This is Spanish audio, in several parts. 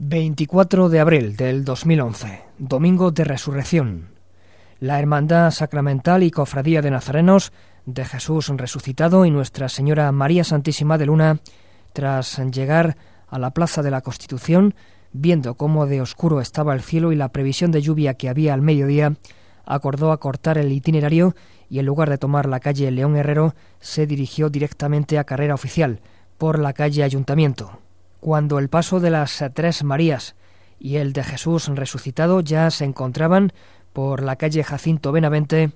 24 de abril del 2011, Domingo de Resurrección. La Hermandad Sacramental y Cofradía de Nazarenos de Jesús resucitado y Nuestra Señora María Santísima de Luna, tras llegar a la Plaza de la Constitución, viendo cómo de oscuro estaba el cielo y la previsión de lluvia que había al mediodía, acordó acortar el itinerario y en lugar de tomar la calle León Herrero, se dirigió directamente a carrera oficial por la calle Ayuntamiento. Cuando el paso de las Tres Marías y el de Jesús resucitado ya se encontraban por la calle Jacinto Benavente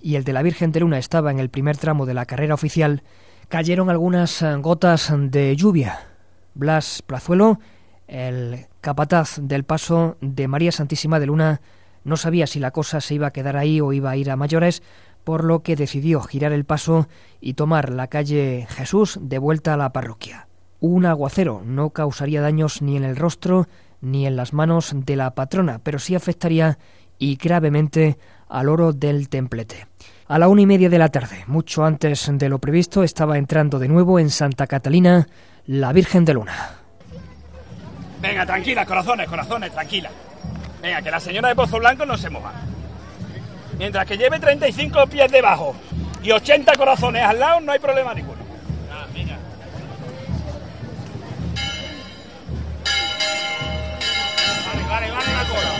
y el de la Virgen de Luna estaba en el primer tramo de la carrera oficial, cayeron algunas gotas de lluvia. Blas Plazuelo, el capataz del paso de María Santísima de Luna, no sabía si la cosa se iba a quedar ahí o iba a ir a mayores, por lo que decidió girar el paso y tomar la calle Jesús de vuelta a la parroquia. Un aguacero no causaría daños ni en el rostro ni en las manos de la patrona, pero sí afectaría y gravemente al oro del templete. A la una y media de la tarde, mucho antes de lo previsto, estaba entrando de nuevo en Santa Catalina la Virgen de Luna. Venga, tranquila, corazones, corazones, tranquila. Venga, que la señora de Pozo Blanco no se mueva. Mientras que lleve 35 pies debajo y 80 corazones al lado, no hay problema ninguno. Vale, la cola.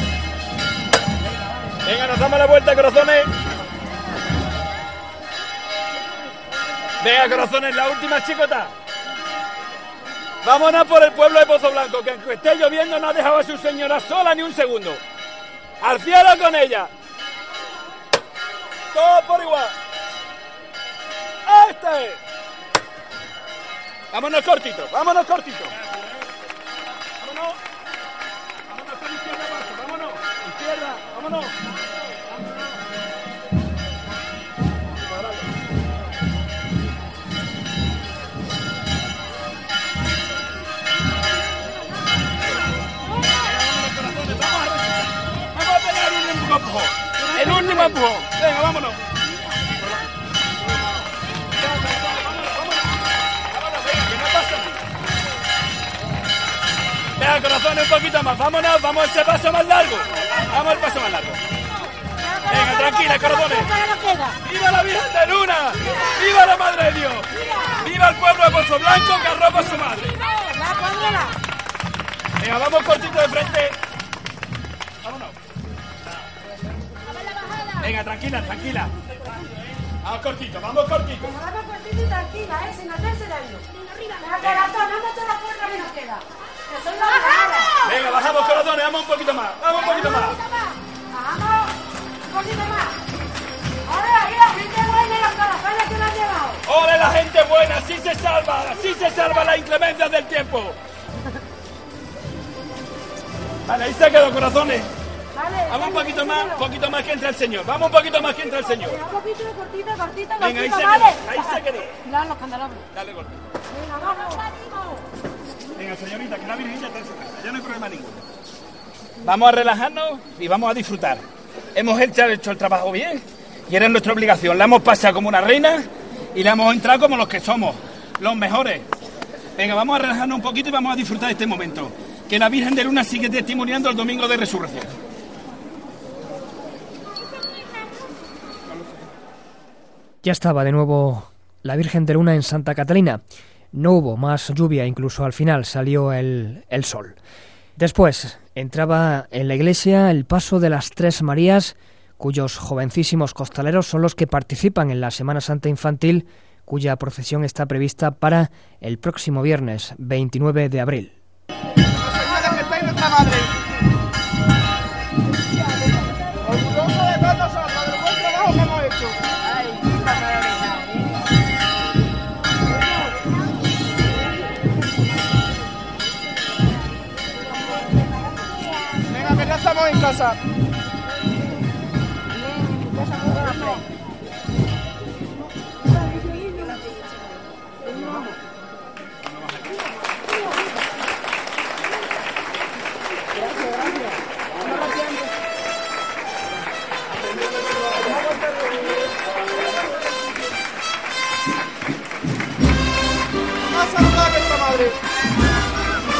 Venga, nos damos la vuelta, corazones. Venga, corazones, la última chicota. Vámonos por el pueblo de Pozo Blanco, que aunque esté lloviendo no ha dejado a su señora sola ni un segundo. ¡Al cielo con ella! Todo por igual. ¡Este! Vámonos cortito, vámonos cortito. Vámonos. El último empujón. Venga, vámonos. Venga, corazón, un poquito más. Vámonos, vamos a ese paso más largo. Vamos al paso más largo. Venga, tranquila, corazones. ¡Viva la Virgen de Luna! ¡Viva la Madre de Dios! ¡Viva el pueblo de Pozo Blanco que arropa a su madre! Venga, vamos cortito de frente. Vámonos. Venga, tranquila, tranquila. Vamos cortito, vamos cortito. Vamos cortito y tranquila, ¿eh? Sin hacerse daño. Venga, corazón, no mucho la fuerza que nos queda. Venga, bajamos corazones, vamos un poquito más. Vamos un poquito más. Vamos, un poquito más. Ahora, ahí la gente buena y los corazones que nos han llevado. ¡Ole la gente buena! ¡Así se salva! ¡Así se salva la inclemencia del tiempo! Vale, ahí se quedó, corazones. Vale. Vamos un poquito más, un poquito más que entra el señor. Vamos un poquito más que entra el señor. Un poquito, cortito, cortito, Venga, ahí cortito, se quedó, ahí se quedó. Cuidado los candelabros. Dale golpe. Venga, vamos. Venga, señorita, que la Virgen ya está en su casa. Ya no hay problema ninguno. Vamos a relajarnos y vamos a disfrutar. Hemos hecho, hecho el trabajo bien y era nuestra obligación. La hemos pasado como una reina y la hemos entrado como los que somos, los mejores. Venga, vamos a relajarnos un poquito y vamos a disfrutar de este momento. Que la Virgen de Luna sigue testimoniando el domingo de resurrección. Ya estaba de nuevo la Virgen de Luna en Santa Catalina. No hubo más lluvia, incluso al final salió el, el sol. Después entraba en la iglesia el paso de las Tres Marías, cuyos jovencísimos costaleros son los que participan en la Semana Santa Infantil, cuya procesión está prevista para el próximo viernes 29 de abril. Que madre. En casa.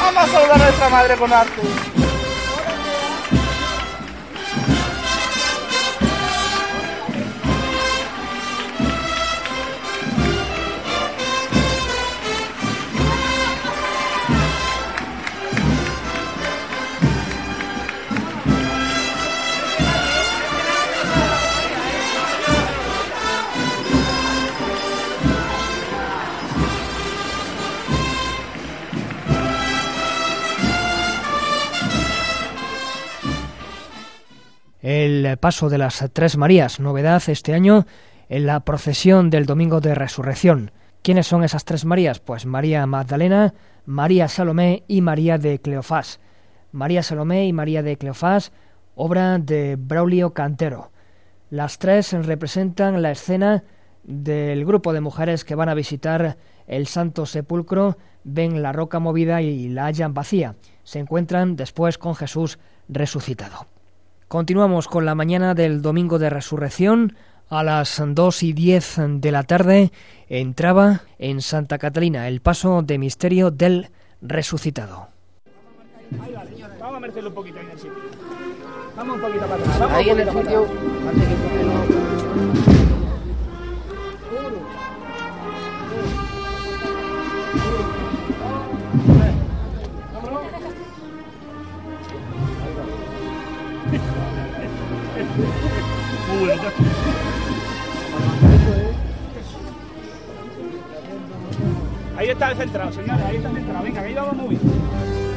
Vamos a saludar a nuestra madre con arte. El paso de las Tres Marías, novedad este año en la procesión del Domingo de Resurrección. ¿Quiénes son esas Tres Marías? Pues María Magdalena, María Salomé y María de Cleofás. María Salomé y María de Cleofás, obra de Braulio Cantero. Las tres representan la escena del grupo de mujeres que van a visitar el Santo Sepulcro, ven la roca movida y la hallan vacía. Se encuentran después con Jesús resucitado. Continuamos con la mañana del domingo de resurrección. A las dos y diez de la tarde entraba en Santa Catalina el paso de misterio del resucitado. Vamos a merecerlo un poquito en el sitio. Vamos un poquito para atrás. Vamos Ahí en el sitio. Ahí está el centrado, señores, ahí está el centrado. Venga, ahí vamos muy bien.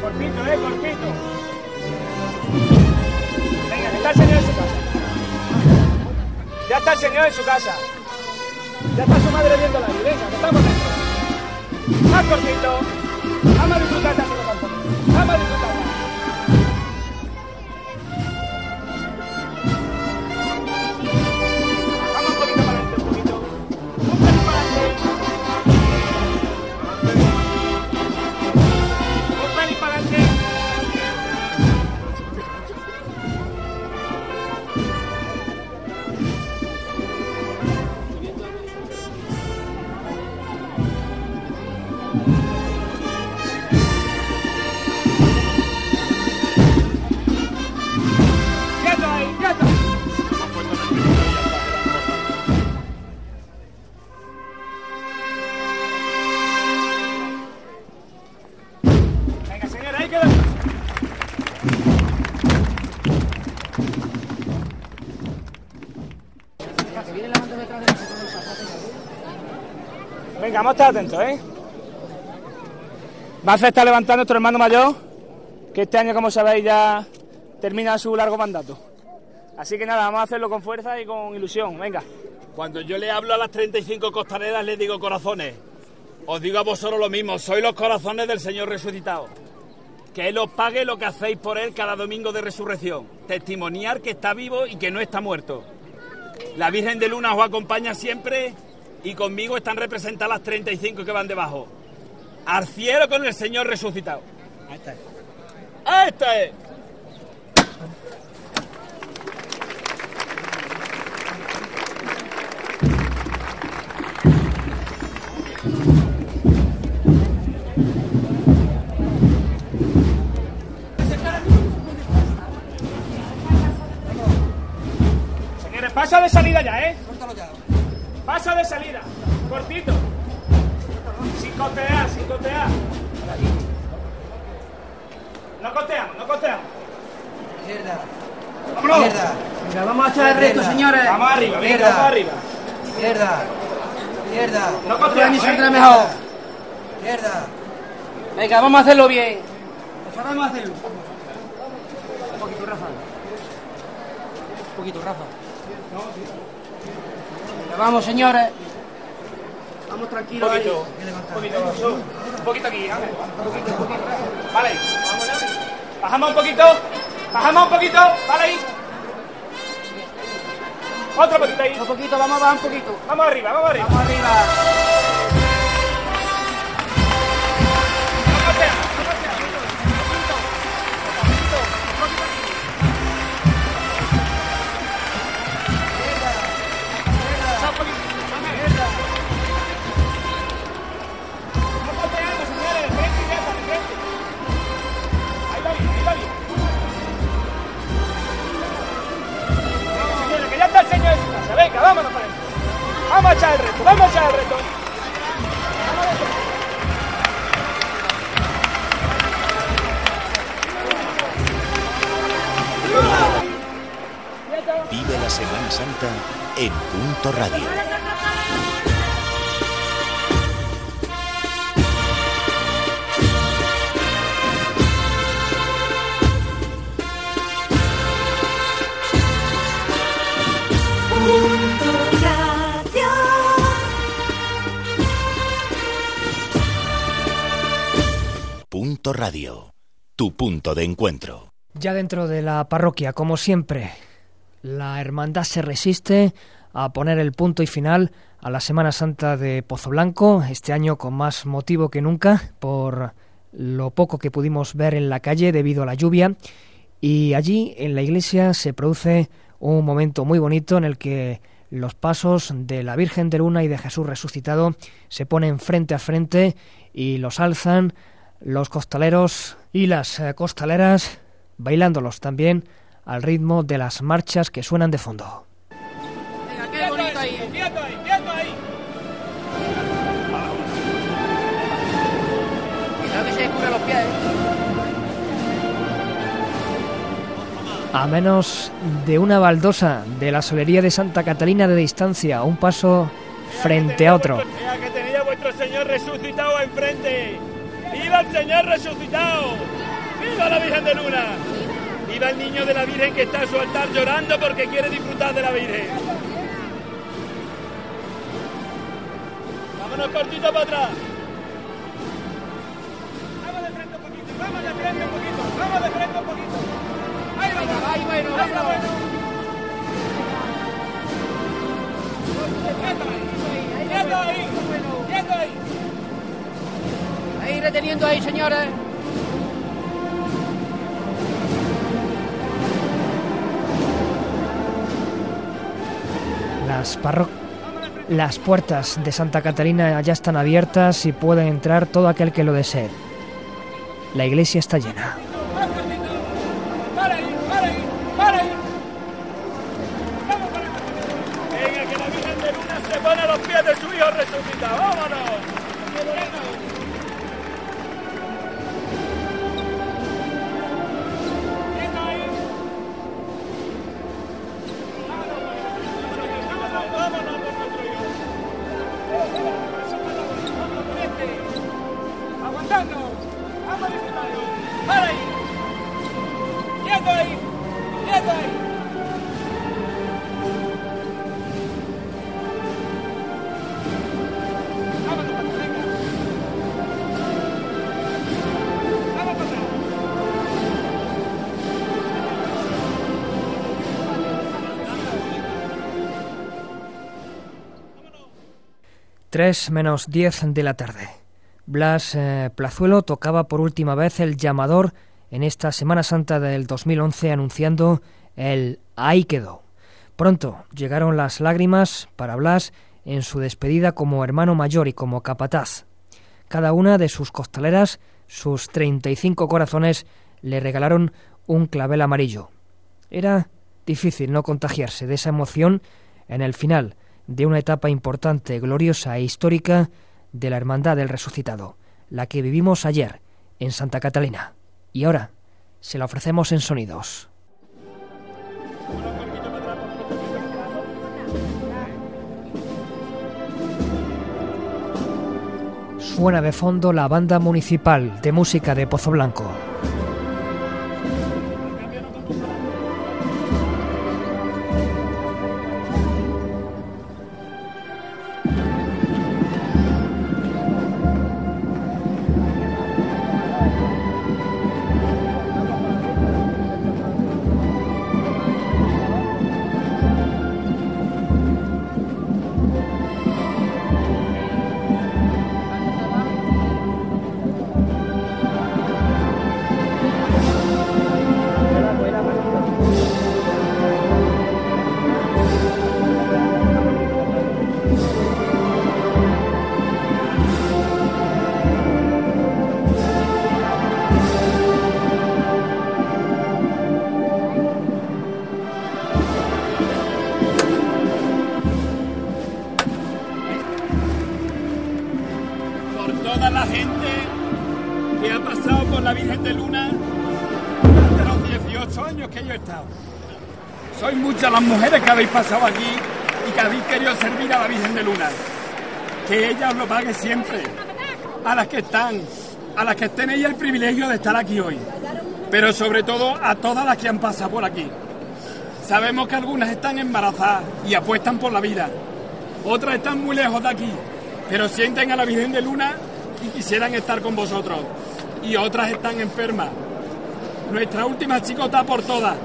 Cortito, eh, cortito. Venga, que está el señor en su casa. Ya está el señor en su casa. Ya está su madre viendo la. Venga, que estamos dentro. Más cortito. Vamos a disfrutar Venga, vamos a estar atentos, ¿eh? Va a estar levantando nuestro hermano mayor, que este año, como sabéis, ya termina su largo mandato. Así que nada, vamos a hacerlo con fuerza y con ilusión. Venga. Cuando yo le hablo a las 35 costaneras, les digo corazones. Os digo a vosotros lo mismo, sois los corazones del Señor resucitado. Que Él os pague lo que hacéis por Él cada domingo de resurrección. Testimoniar que está vivo y que no está muerto. La Virgen de Luna os acompaña siempre y conmigo están representadas las 35 que van debajo. Al cielo con el Señor resucitado. Ahí está. Ahí está. Pasa de salida ya, ¿eh? Pasa de salida. Cortito. Sin cotear, sin cotear. No coteamos, no coteamos. Izquierda. ¡Vámonos! Venga, vamos a echar el reto, señores. Vamos arriba, venga, Izquierda. vamos arriba. Izquierda. Izquierda. No coteamos, ¿eh? mejor. Izquierda. Venga, vamos a hacerlo bien. Pues vamos a hacerlo. Un poquito, Rafa. Un poquito, Rafa. Vamos, señores. Vamos Un tranquilos poquito. ahí. Un poquito. Un poquito aquí, Ángel. Un poquito, un poquito. Vale. Bajamos un poquito. Bajamos un poquito. Vale ahí. Otro poquito ahí. Un poquito, vamos a bajar un poquito. Vamos arriba, vamos arriba. Vamos arriba. Vamos a echar el reto, vamos a echar el reto. Vive la Semana Santa en Punto Radio. Radio, tu punto de encuentro. Ya dentro de la parroquia, como siempre, la hermandad se resiste a poner el punto y final a la Semana Santa de Pozo Blanco, este año con más motivo que nunca por lo poco que pudimos ver en la calle debido a la lluvia y allí en la iglesia se produce un momento muy bonito en el que los pasos de la Virgen de Luna y de Jesús resucitado se ponen frente a frente y los alzan los costaleros y las eh, costaleras bailándolos también al ritmo de las marchas que suenan de fondo. A menos de una baldosa de la solería de Santa Catalina de distancia, un paso frente a otro. Que tenía vuestro Señor resucitado enfrente. ¡Viva el Señor resucitado! ¡Viva la Virgen de Luna! ¡Viva el niño de la Virgen que está en su altar llorando porque quiere disfrutar de la Virgen! ¡Vámonos cortito para atrás! ¡Vamos de frente un poquito! ¡Vamos de frente un poquito! ¡Vamos de frente un poquito! ¡Ahí! Venga, ahí bueno, ¡Ahí vámonos. bueno! ¡Quieto ahí! ¡Quieto ahí! Ahí reteniendo ahí, señores. Las, parro- Las puertas de Santa Catalina ya están abiertas y puede entrar todo aquel que lo desee. La iglesia está llena. ¡Para ahí! ¡Para ahí! ¡Para ahí! Venga, que la Virgen de Luna se pone a los pies de su hijo resucitado. ¡Vámonos! 3 menos 10 de la tarde. Blas eh, Plazuelo tocaba por última vez el llamador en esta Semana Santa del 2011 anunciando el Ahí quedó. Pronto llegaron las lágrimas para Blas en su despedida como hermano mayor y como capataz. Cada una de sus costaleras, sus 35 corazones, le regalaron un clavel amarillo. Era difícil no contagiarse de esa emoción en el final de una etapa importante, gloriosa e histórica de la Hermandad del Resucitado, la que vivimos ayer en Santa Catalina. Y ahora se la ofrecemos en sonidos. Suena de fondo la banda municipal de música de Pozo Blanco. Habéis pasado aquí y que habéis querido servir a la Virgen de Luna. Que ella os lo pague siempre. A las que están, a las que tenéis el privilegio de estar aquí hoy. Pero sobre todo a todas las que han pasado por aquí. Sabemos que algunas están embarazadas y apuestan por la vida. Otras están muy lejos de aquí, pero sienten a la Virgen de Luna y quisieran estar con vosotros. Y otras están enfermas. Nuestra última chicota por todas,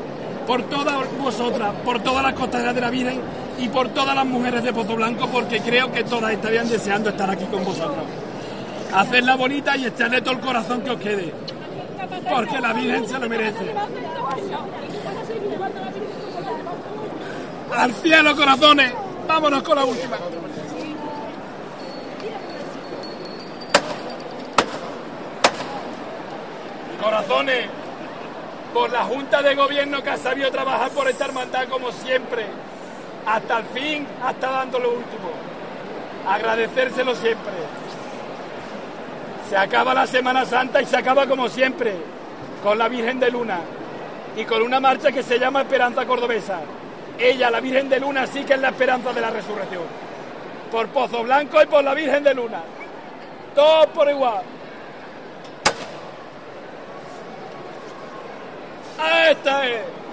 por todas vosotras, por todas las costaderas de la Virgen y por todas las mujeres de Pozo Blanco, porque creo que todas estarían deseando estar aquí con vosotros. Hacerla bonita y echarle todo el corazón que os quede, porque la Virgen se lo merece. ¡Al cielo, corazones! Vámonos con la última. Corazones, por la Junta de Gobierno que ha sabido trabajar por esta hermandad como siempre, hasta el fin, hasta dando lo último. Agradecérselo siempre. Se acaba la Semana Santa y se acaba como siempre, con la Virgen de Luna y con una marcha que se llama Esperanza Cordobesa. Ella, la Virgen de Luna, sí que es la esperanza de la resurrección. Por Pozo Blanco y por la Virgen de Luna. Todos por igual. Esta es.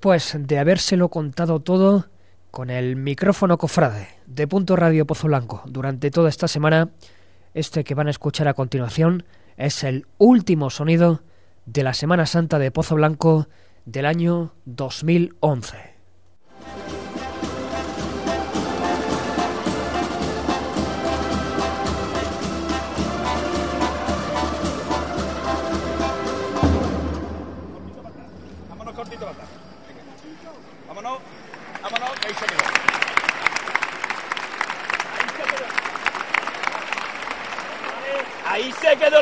Después de habérselo contado todo, con el micrófono cofrade de Punto Radio Pozo Blanco durante toda esta semana, este que van a escuchar a continuación es el último sonido de la Semana Santa de Pozo Blanco del año 2011.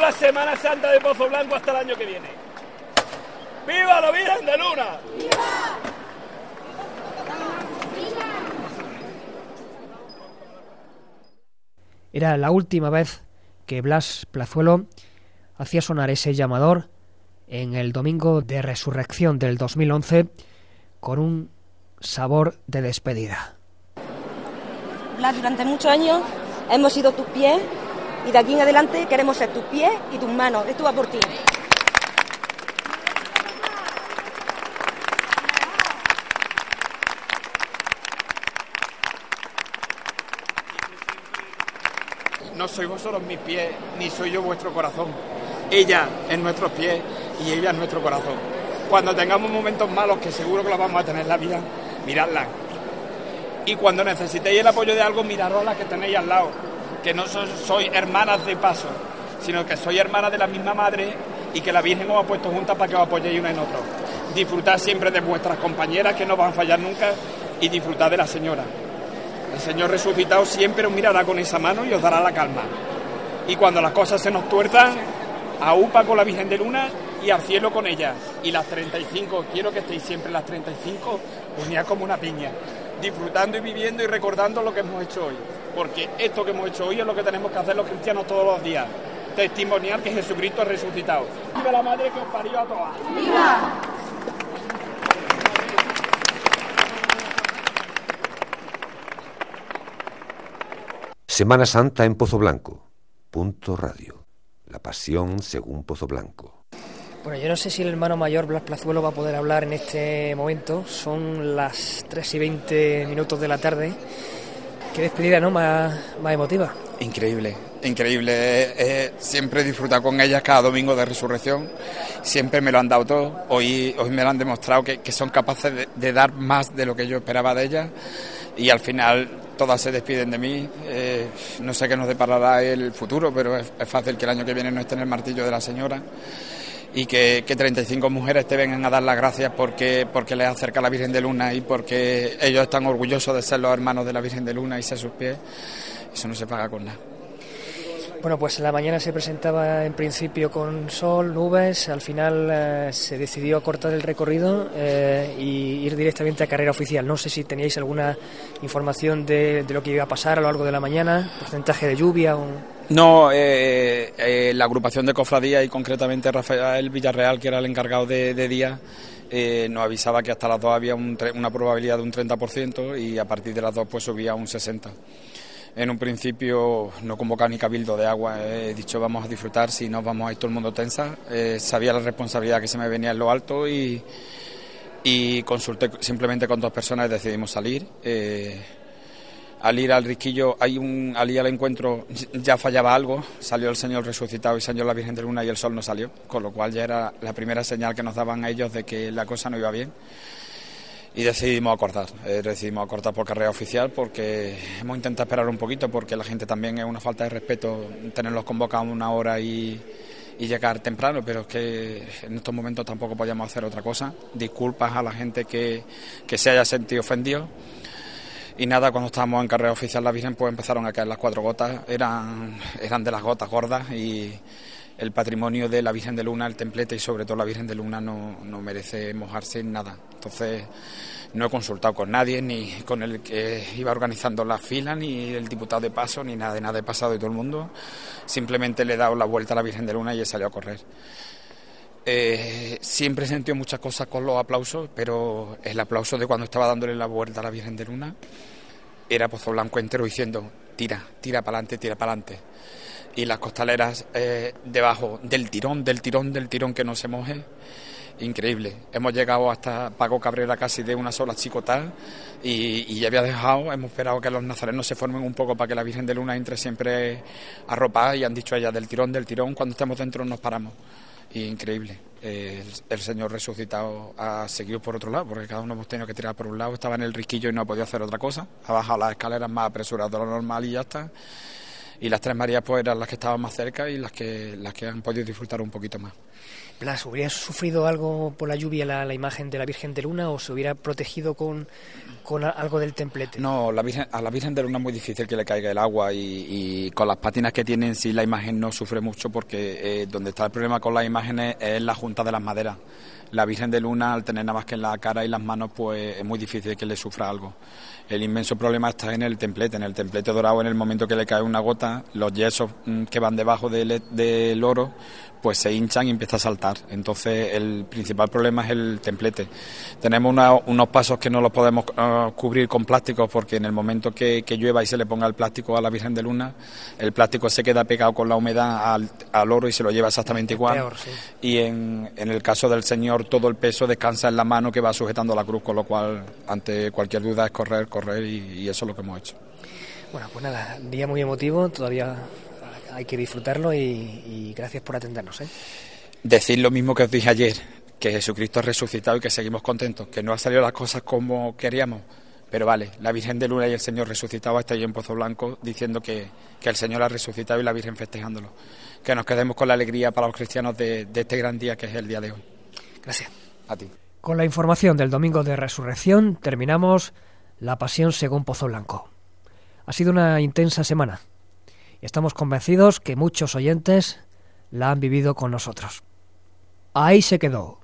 La Semana Santa de Pozo Blanco hasta el año que viene. ¡Viva la Virgen de Luna! Era la última vez que Blas Plazuelo hacía sonar ese llamador en el domingo de resurrección del 2011 con un sabor de despedida. Blas, durante muchos años hemos sido tus pies y de aquí en adelante queremos ser tus pies y tus manos. Esto va por ti. No sois vosotros mis pies, ni soy yo vuestro corazón. Ella es nuestros pies y ella es nuestro corazón. Cuando tengamos momentos malos, que seguro que los vamos a tener en la vida, miradla. Y cuando necesitéis el apoyo de algo, miraros a las que tenéis al lado. Que no so- sois hermanas de paso, sino que sois hermanas de la misma madre y que la Virgen os ha puesto juntas para que os apoyéis una en otro. Disfrutad siempre de vuestras compañeras, que no van a fallar nunca, y disfrutad de la Señora. El Señor resucitado siempre os mirará con esa mano y os dará la calma. Y cuando las cosas se nos tuerzan, a UPA con la Virgen de Luna y al cielo con ella. Y las 35, quiero que estéis siempre las 35 unidas como una piña, disfrutando y viviendo y recordando lo que hemos hecho hoy. Porque esto que hemos hecho hoy es lo que tenemos que hacer los cristianos todos los días. Testimoniar que Jesucristo ha resucitado. ¡Viva la madre que os parió a todas! Semana Santa en Pozo Blanco. Punto Radio. La pasión según Pozo Blanco. Bueno, yo no sé si el hermano mayor Blas Plazuelo va a poder hablar en este momento. Son las 3 y 20 minutos de la tarde. Qué despedida, ¿no? Más, más emotiva. Increíble, increíble. Eh, siempre he disfrutado con ellas cada domingo de resurrección. Siempre me lo han dado todo. Hoy, hoy me lo han demostrado que, son capaces de, dar más de lo que yo esperaba de ellas. Y al final todas se despiden de mí. Eh, no sé qué nos deparará el futuro, pero es, fácil que el año que viene no esté en el martillo de la señora y que, que, 35 mujeres te vengan a dar las gracias porque, porque les acerca la Virgen de Luna y porque ellos están orgullosos de ser los hermanos de la Virgen de Luna y ser sus pies, eso no se paga con nada. Bueno, pues la mañana se presentaba en principio con sol, nubes, al final eh, se decidió cortar el recorrido eh, y ir directamente a carrera oficial. No sé si teníais alguna información de, lo que iba a pasar a lo largo de la mañana, porcentaje de lluvia o... No, eh, la agrupación de cofradía y concretamente Rafael Villarreal, que era el encargado de, día, nos avisaba que hasta las dos había una probabilidad de un 30% y a partir de las dos pues subía a un 60%. En un principio no convocaba ni cabildo de agua, he dicho vamos a disfrutar, si no vamos a ir todo el mundo tensa. Eh, sabía la responsabilidad que se me venía en lo alto y, y consulté simplemente con dos personas y decidimos salir. Eh, al ir al risquillo, hay un, al ir al encuentro ya fallaba algo, salió el Señor resucitado y salió la Virgen de Luna y el sol no salió, con lo cual ya era la primera señal que nos daban a ellos de que la cosa no iba bien y decidimos acortar. Eh, decidimos acortar por carrera oficial porque hemos intentado esperar un poquito porque la gente también es una falta de respeto tenerlos convocados una hora y, llegar temprano, pero es que en estos momentos tampoco podíamos hacer otra cosa. Disculpas a la gente que, que se haya sentido ofendido. Y nada, cuando estábamos en carrera oficial la Virgen, pues empezaron a caer las cuatro gotas, eran, eran de las gotas gordas y el patrimonio de la Virgen de Luna, el templete y sobre todo la Virgen de Luna no, no merece mojarse en nada. Entonces no he consultado con nadie, ni con el que iba organizando la fila, ni el diputado de paso, ni nada de nada he pasado de todo el mundo. Simplemente le he dado la vuelta a la Virgen de Luna y he salido a correr. Eh, siempre he sentido muchas cosas con los aplausos, pero el aplauso de cuando estaba dándole la vuelta a la Virgen de Luna era Pozo Blanco entero diciendo, tira, tira para adelante, tira para adelante y las costaleras eh, debajo del tirón, del tirón, del tirón que no se moje. Increíble. Hemos llegado hasta Paco Cabrera casi de una sola chicotada y, y, ya había dejado, hemos esperado que los nazarenos se formen un poco para que la Virgen de Luna entre siempre arropada y han dicho ella del tirón, del tirón, cuando estemos dentro nos paramos. increíble. el, Señor resucitado ha seguido por otro lado, porque cada uno hemos tenido que tirar por un lado, estaba en el risquillo y no ha podido hacer otra cosa, ha bajado las escaleras más apresurado de lo normal y ya está y las tres Marías pues eran las que estaban más cerca y las que, las que han podido disfrutar un poquito más. Blas, ¿hubiera sufrido algo por la lluvia la, imagen de la Virgen de Luna o se hubiera protegido con, con algo del templete? No, la Virgen, a la Virgen de Luna es muy difícil que le caiga el agua y, con las pátinas que tienen sí la imagen no sufre mucho porque eh, donde está el problema con las imágenes es la junta de las maderas. La Virgen de Luna al tener nada más que en la cara y las manos pues es muy difícil que le sufra algo. El inmenso problema está en el templete, en el templete dorado, en el momento que le cae una gota, los yesos mm, que van debajo del, del oro pues se hinchan y empieza a saltar. Entonces el principal problema es el templete. Tenemos unos pasos que no los podemos ah, cubrir con plásticos porque en el momento que, llueva y se le ponga el plástico a la Virgen de Luna, el plástico se queda pegado con la humedad al, oro y se lo lleva exactamente igual. Y en, en, el caso del Señor todo el peso descansa en la mano que va sujetando la cruz, con lo cual ante cualquier duda es correr, correr y, eso es lo que hemos hecho. Bueno, pues nada, día muy emotivo, todavía hay que disfrutarlo y, gracias por atendernos. ¿eh? Decir lo mismo que os dije ayer, que Jesucristo ha resucitado y que seguimos contentos, que no han salido las cosas como queríamos, pero vale, la Virgen de Luna y el Señor resucitado está ahí en Pozo Blanco diciendo que, el Señor ha resucitado y la Virgen festejándolo. Que nos quedemos con la alegría para los cristianos de, de este gran día que es el día de hoy. Gracias. A ti. Con la información del domingo de resurrección terminamos la pasión según Pozo Blanco. Ha sido una intensa semana. Estamos convencidos que muchos oyentes la han vivido con nosotros. Ahí se quedó.